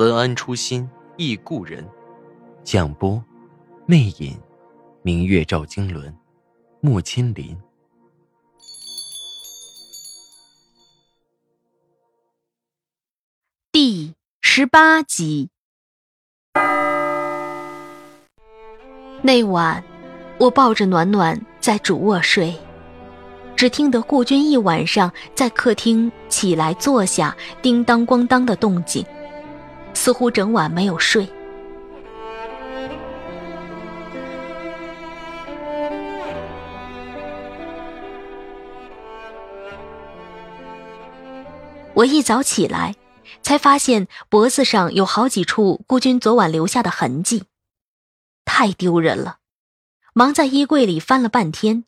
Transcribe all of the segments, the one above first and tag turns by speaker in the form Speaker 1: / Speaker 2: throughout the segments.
Speaker 1: 文安初心忆故人，蒋波，魅影，明月照经纶，莫千林。
Speaker 2: 第十八集。那晚，我抱着暖暖在主卧睡，只听得顾军一晚上在客厅起来坐下，叮当咣当的动静。似乎整晚没有睡。我一早起来，才发现脖子上有好几处孤军昨晚留下的痕迹，太丢人了。忙在衣柜里翻了半天，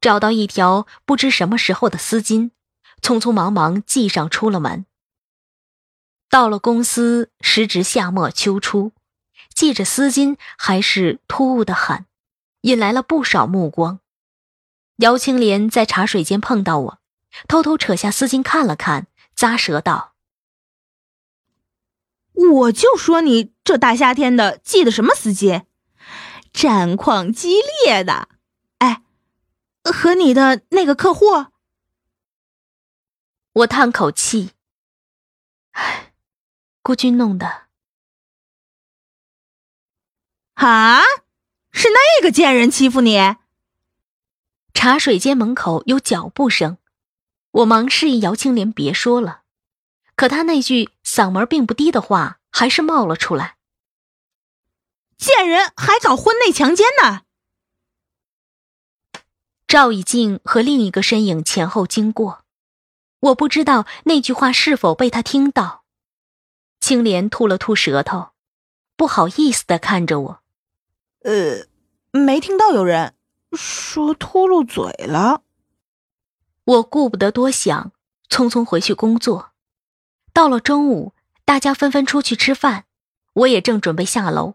Speaker 2: 找到一条不知什么时候的丝巾，匆匆忙忙系上，出了门。到了公司，时值夏末秋初，系着丝巾还是突兀的很，引来了不少目光。姚青莲在茶水间碰到我，偷偷扯下丝巾看了看，咂舌道：“
Speaker 3: 我就说你这大夏天的系的什么丝巾，战况激烈的。哎，和你的那个客户。”
Speaker 2: 我叹口气，唉。孤军弄的
Speaker 3: 啊！是那个贱人欺负你？
Speaker 2: 茶水间门口有脚步声，我忙示意姚青莲别说了，可他那句嗓门并不低的话还是冒了出来：“
Speaker 3: 贱人还搞婚内强奸呢！”
Speaker 2: 赵以静和另一个身影前后经过，我不知道那句话是否被他听到。青莲吐了吐舌头，不好意思的看着我。
Speaker 3: 呃，没听到有人说秃噜嘴了。
Speaker 2: 我顾不得多想，匆匆回去工作。到了中午，大家纷纷出去吃饭，我也正准备下楼，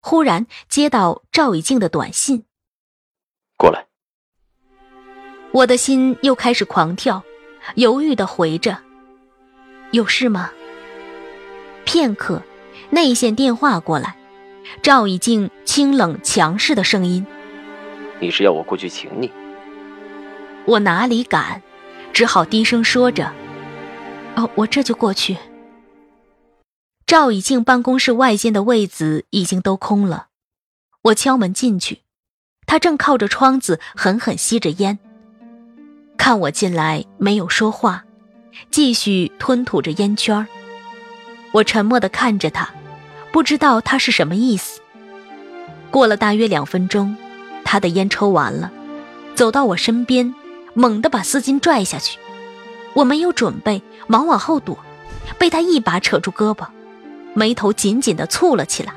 Speaker 2: 忽然接到赵以静的短信：“
Speaker 1: 过来。”
Speaker 2: 我的心又开始狂跳，犹豫的回着：“有事吗？”片刻，内线电话过来，赵以静清冷强势的声音：“
Speaker 1: 你是要我过去请你？”
Speaker 2: 我哪里敢，只好低声说着：“哦，我这就过去。”赵以静办公室外间的位子已经都空了，我敲门进去，他正靠着窗子狠狠吸着烟，看我进来没有说话，继续吞吐着烟圈儿。我沉默地看着他，不知道他是什么意思。过了大约两分钟，他的烟抽完了，走到我身边，猛地把丝巾拽下去。我没有准备，忙往后躲，被他一把扯住胳膊，眉头紧紧地蹙了起来。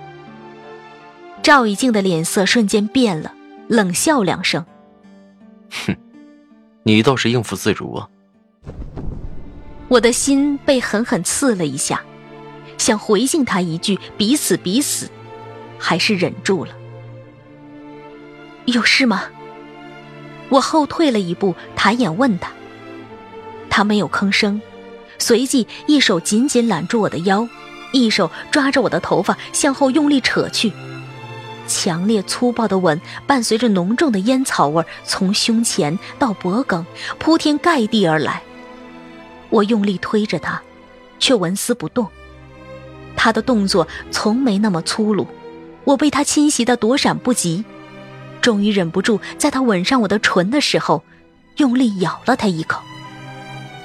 Speaker 2: 赵以静的脸色瞬间变了，冷笑两声：“
Speaker 1: 哼，你倒是应付自如啊。”
Speaker 2: 我的心被狠狠刺了一下。想回敬他一句“彼此彼此”，还是忍住了。有事吗？我后退了一步，抬眼问他。他没有吭声，随即一手紧紧揽住我的腰，一手抓着我的头发向后用力扯去。强烈粗暴的吻伴随着浓重的烟草味从胸前到脖颈铺天盖地而来。我用力推着他，却纹丝不动。他的动作从没那么粗鲁，我被他侵袭的躲闪不及，终于忍不住，在他吻上我的唇的时候，用力咬了他一口。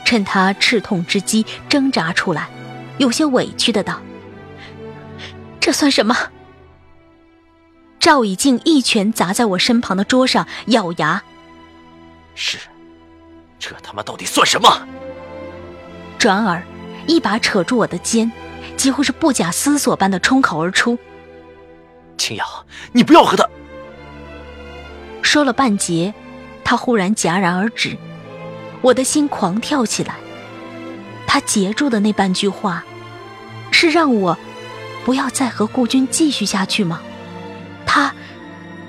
Speaker 2: 趁他刺痛之机挣扎出来，有些委屈的道：“这算什么？”赵以静一拳砸在我身旁的桌上，咬牙：“
Speaker 1: 是，这他妈到底算什么？”
Speaker 2: 转而，一把扯住我的肩。几乎是不假思索般的冲口而出。
Speaker 1: 青瑶，你不要和他。
Speaker 2: 说了半截，他忽然戛然而止，我的心狂跳起来。他截住的那半句话，是让我不要再和顾军继续下去吗？他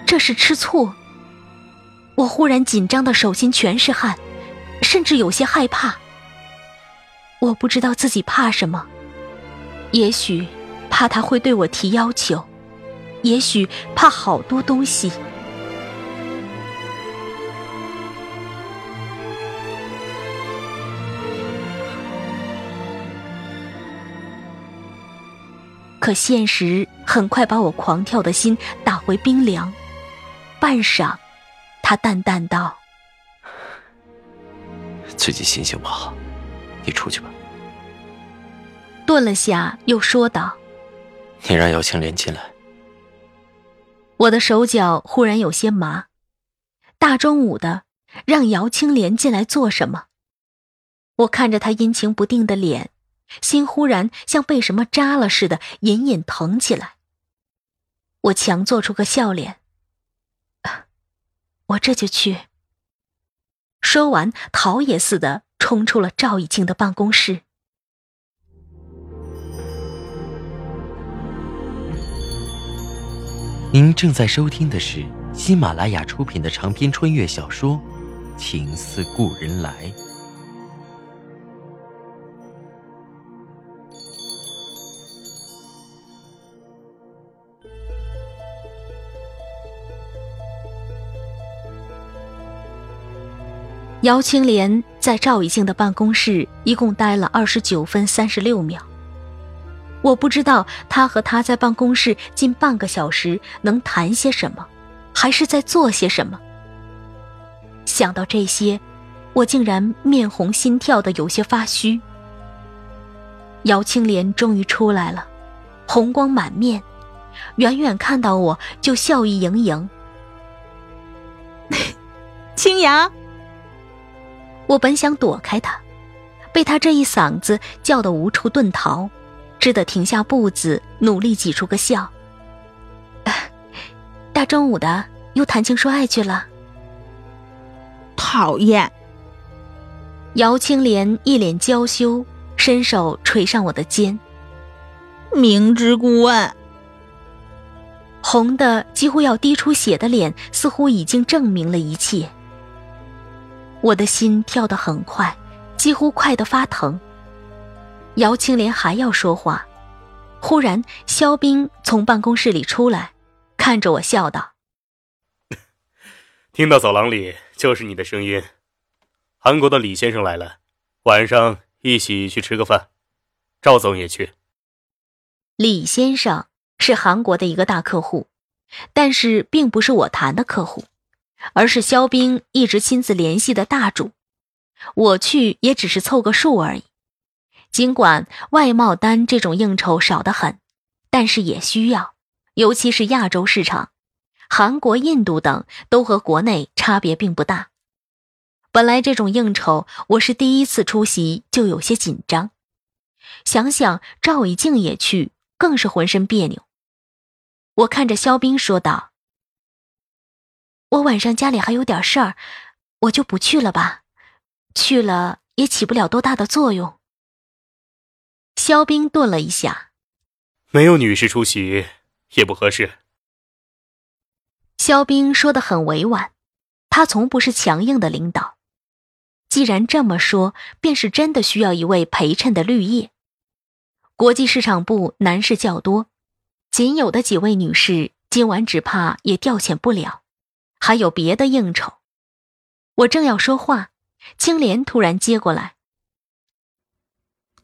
Speaker 2: 这是吃醋。我忽然紧张的手心全是汗，甚至有些害怕。我不知道自己怕什么，也许怕他会对我提要求，也许怕好多东西。可现实很快把我狂跳的心打回冰凉。半晌，他淡淡道：“
Speaker 1: 最近心情不好，你出去吧。”
Speaker 2: 顿了下，又说道：“
Speaker 1: 你让姚青莲进来。”
Speaker 2: 我的手脚忽然有些麻。大中午的，让姚青莲进来做什么？我看着她阴晴不定的脸。心忽然像被什么扎了似的，隐隐疼起来。我强做出个笑脸，我这就去。说完，逃也似的冲出了赵以静的办公室。
Speaker 1: 您正在收听的是喜马拉雅出品的长篇穿越小说《情似故人来》。
Speaker 2: 姚青莲在赵以静的办公室一共待了二十九分三十六秒。我不知道他和他在办公室近半个小时能谈些什么，还是在做些什么。想到这些，我竟然面红心跳的有些发虚。姚青莲终于出来了，红光满面，远远看到我就笑意盈盈。
Speaker 3: 青阳。
Speaker 2: 我本想躲开他，被他这一嗓子叫得无处遁逃，只得停下步子，努力挤出个笑。大中午的又谈情说爱去了，
Speaker 3: 讨厌！
Speaker 2: 姚青莲一脸娇羞，伸手捶上我的肩。
Speaker 3: 明知故问。
Speaker 2: 红的几乎要滴出血的脸，似乎已经证明了一切。我的心跳得很快，几乎快得发疼。姚青莲还要说话，忽然肖冰从办公室里出来，看着我笑道：“
Speaker 4: 听到走廊里就是你的声音。韩国的李先生来了，晚上一起去吃个饭，赵总也去。”
Speaker 2: 李先生是韩国的一个大客户，但是并不是我谈的客户。而是肖冰一直亲自联系的大主，我去也只是凑个数而已。尽管外贸单这种应酬少得很，但是也需要，尤其是亚洲市场，韩国、印度等都和国内差别并不大。本来这种应酬我是第一次出席，就有些紧张。想想赵以静也去，更是浑身别扭。我看着肖冰说道。我晚上家里还有点事儿，我就不去了吧。去了也起不了多大的作用。肖冰顿了一下，
Speaker 4: 没有女士出席也不合适。
Speaker 2: 肖冰说的很委婉，他从不是强硬的领导。既然这么说，便是真的需要一位陪衬的绿叶。国际市场部男士较多，仅有的几位女士今晚只怕也调遣不了。还有别的应酬，我正要说话，青莲突然接过来：“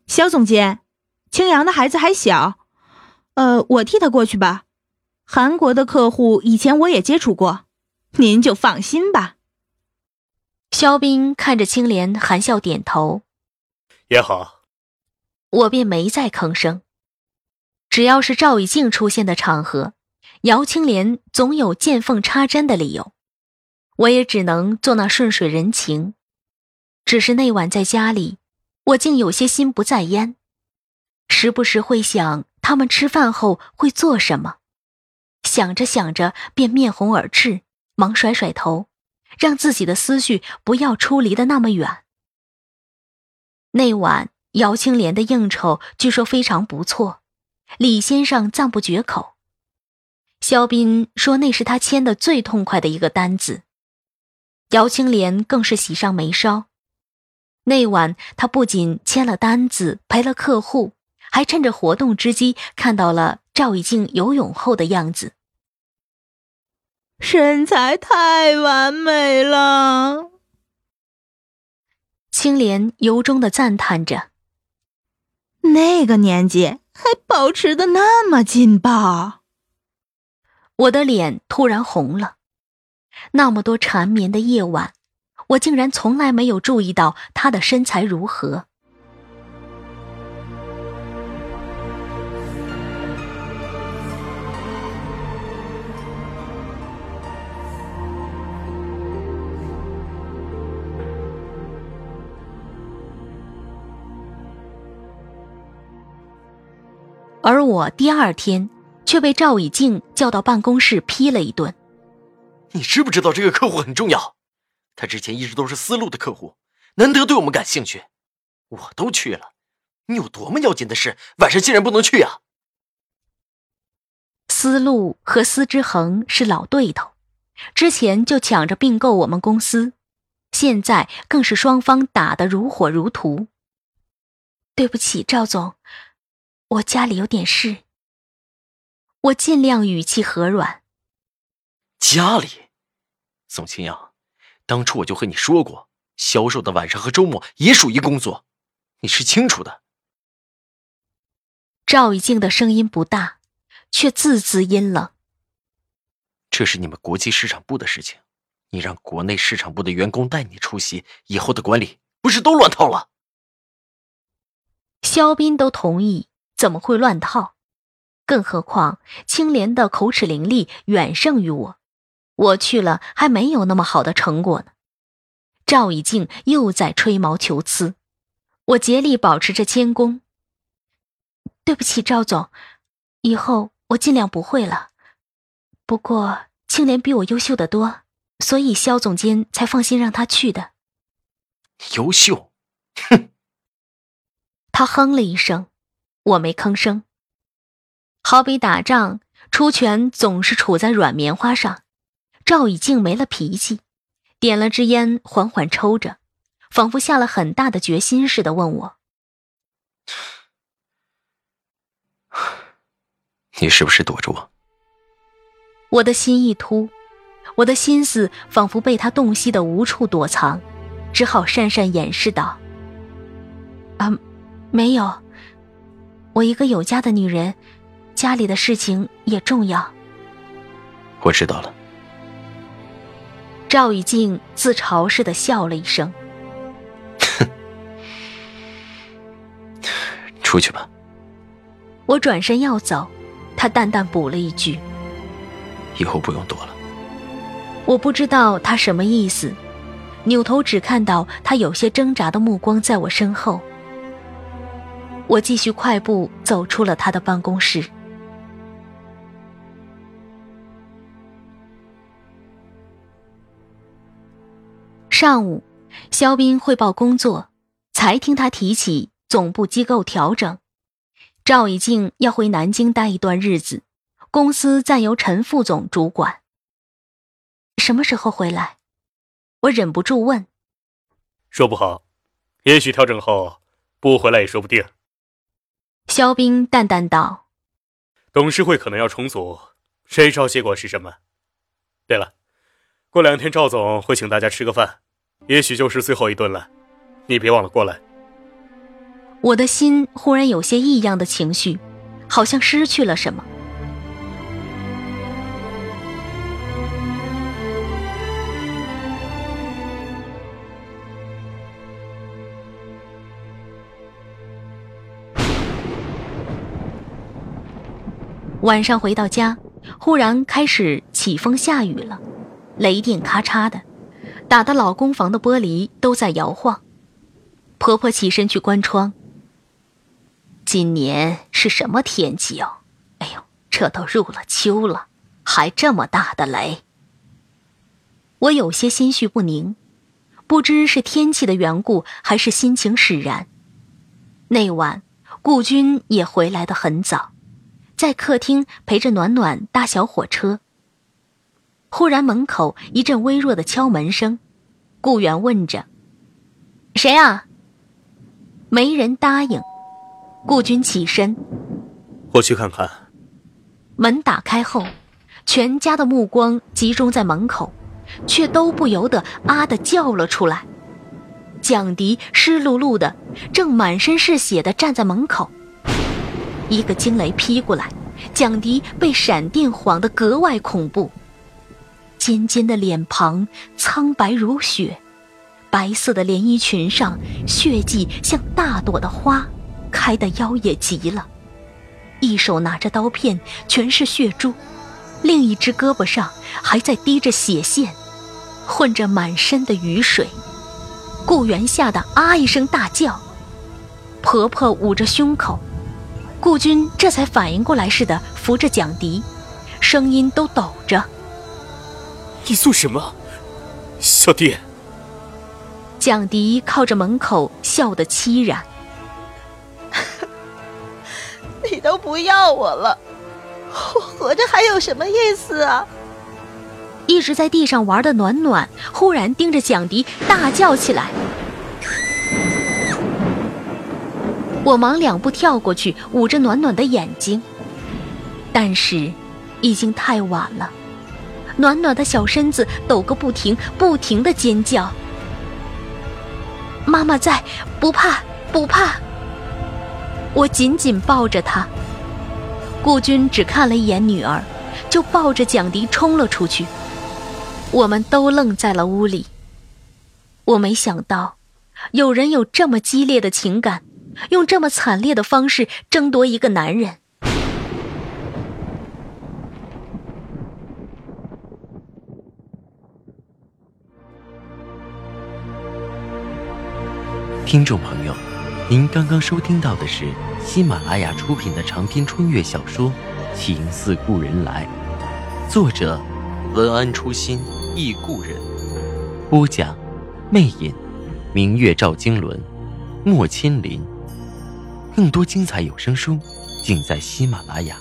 Speaker 3: 肖总监，青阳的孩子还小，呃，我替他过去吧。韩国的客户以前我也接触过，您就放心吧。”
Speaker 2: 肖斌看着青莲，含笑点头：“
Speaker 4: 也好。”
Speaker 2: 我便没再吭声。只要是赵以静出现的场合。姚青莲总有见缝插针的理由，我也只能做那顺水人情。只是那晚在家里，我竟有些心不在焉。时不时会想他们吃饭后会做什么，想着想着便面红耳赤，忙甩甩头，让自己的思绪不要出离的那么远。那晚姚青莲的应酬据说非常不错，李先生赞不绝口。肖斌说那是他签的最痛快的一个单子，姚青莲更是喜上眉梢。那晚他不仅签了单子，陪了客户，还趁着活动之机看到了赵以静游泳后的样子，
Speaker 3: 身材太完美了。
Speaker 2: 青莲由衷的赞叹着：“
Speaker 3: 那个年纪还保持的那么劲爆。”
Speaker 2: 我的脸突然红了。那么多缠绵的夜晚，我竟然从来没有注意到她的身材如何。而我第二天。却被赵以静叫到办公室批了一顿。
Speaker 1: 你知不知道这个客户很重要？他之前一直都是思路的客户，难得对我们感兴趣，我都去了，你有多么要紧的事，晚上竟然不能去啊？
Speaker 2: 思路和司之恒是老对头，之前就抢着并购我们公司，现在更是双方打得如火如荼。对不起，赵总，我家里有点事。我尽量语气和软。
Speaker 1: 家里，宋清扬，当初我就和你说过，销售的晚上和周末也属于工作，你是清楚的。
Speaker 2: 赵以静的声音不大，却字字阴冷。
Speaker 1: 这是你们国际市场部的事情，你让国内市场部的员工带你出席，以后的管理不是都乱套了？
Speaker 2: 肖斌都同意，怎么会乱套？更何况青莲的口齿伶俐远胜于我，我去了还没有那么好的成果呢。赵以静又在吹毛求疵，我竭力保持着谦恭。对不起，赵总，以后我尽量不会了。不过青莲比我优秀的多，所以肖总监才放心让他去的。
Speaker 1: 优秀？哼！
Speaker 2: 他哼了一声，我没吭声。好比打仗，出拳总是杵在软棉花上。赵以静没了脾气，点了支烟，缓缓抽着，仿佛下了很大的决心似的，问我：“
Speaker 1: 你是不是躲着我？”
Speaker 2: 我的心一突，我的心思仿佛被他洞悉的无处躲藏，只好讪讪掩饰道：“啊，没有，我一个有家的女人。”家里的事情也重要。
Speaker 1: 我知道了。
Speaker 2: 赵以静自嘲似的笑了一声。
Speaker 1: 哼，出去吧。
Speaker 2: 我转身要走，他淡淡补了一句：“
Speaker 1: 以后不用躲了。”
Speaker 2: 我不知道他什么意思，扭头只看到他有些挣扎的目光在我身后。我继续快步走出了他的办公室。上午，肖斌汇报工作，才听他提起总部机构调整，赵以静要回南京待一段日子，公司暂由陈副总主管。什么时候回来？我忍不住问。
Speaker 4: 说不好，也许调整后不回来也说不定。
Speaker 2: 肖冰淡淡道：“
Speaker 4: 董事会可能要重组，谁知道结果是什么？对了，过两天赵总会请大家吃个饭。”也许就是最后一顿了，你别忘了过来。
Speaker 2: 我的心忽然有些异样的情绪，好像失去了什么。晚上回到家，忽然开始起风下雨了，雷电咔嚓的。打的老公房的玻璃都在摇晃，婆婆起身去关窗。今年是什么天气哦？哎呦，这都入了秋了，还这么大的雷。我有些心绪不宁，不知是天气的缘故，还是心情使然。那晚，顾军也回来的很早，在客厅陪着暖暖搭小火车。忽然门口一阵微弱的敲门声，顾源问着：“谁啊？”没人答应。顾军起身，
Speaker 4: 我去看看。
Speaker 2: 门打开后，全家的目光集中在门口，却都不由得啊的叫了出来。蒋迪湿漉漉的，正满身是血的站在门口。一个惊雷劈过来，蒋迪被闪电晃得格外恐怖。尖尖的脸庞苍白如雪，白色的连衣裙上血迹像大朵的花。开的妖冶极了，一手拿着刀片，全是血珠，另一只胳膊上还在滴着血线，混着满身的雨水。顾源吓得啊一声大叫，婆婆捂着胸口，顾军这才反应过来似的扶着蒋迪，声音都抖着：“
Speaker 4: 你做什么，小弟？”
Speaker 2: 蒋迪靠着门口，笑得凄然。
Speaker 3: 你都不要我了，我活着还有什么意思啊？
Speaker 2: 一直在地上玩的暖暖忽然盯着蒋迪大叫起来。我忙两步跳过去捂着暖暖的眼睛，但是已经太晚了，暖暖的小身子抖个不停，不停的尖叫。妈妈在，不怕，不怕。我紧紧抱着她，顾军只看了一眼女儿，就抱着蒋迪冲了出去。我们都愣在了屋里。我没想到，有人有这么激烈的情感，用这么惨烈的方式争夺一个男人。
Speaker 1: 听众朋友。您刚刚收听到的是喜马拉雅出品的长篇穿越小说《情似故人来》，作者文安初心忆故人，播讲魅影，明月照经纶，莫千林。更多精彩有声书尽在喜马拉雅。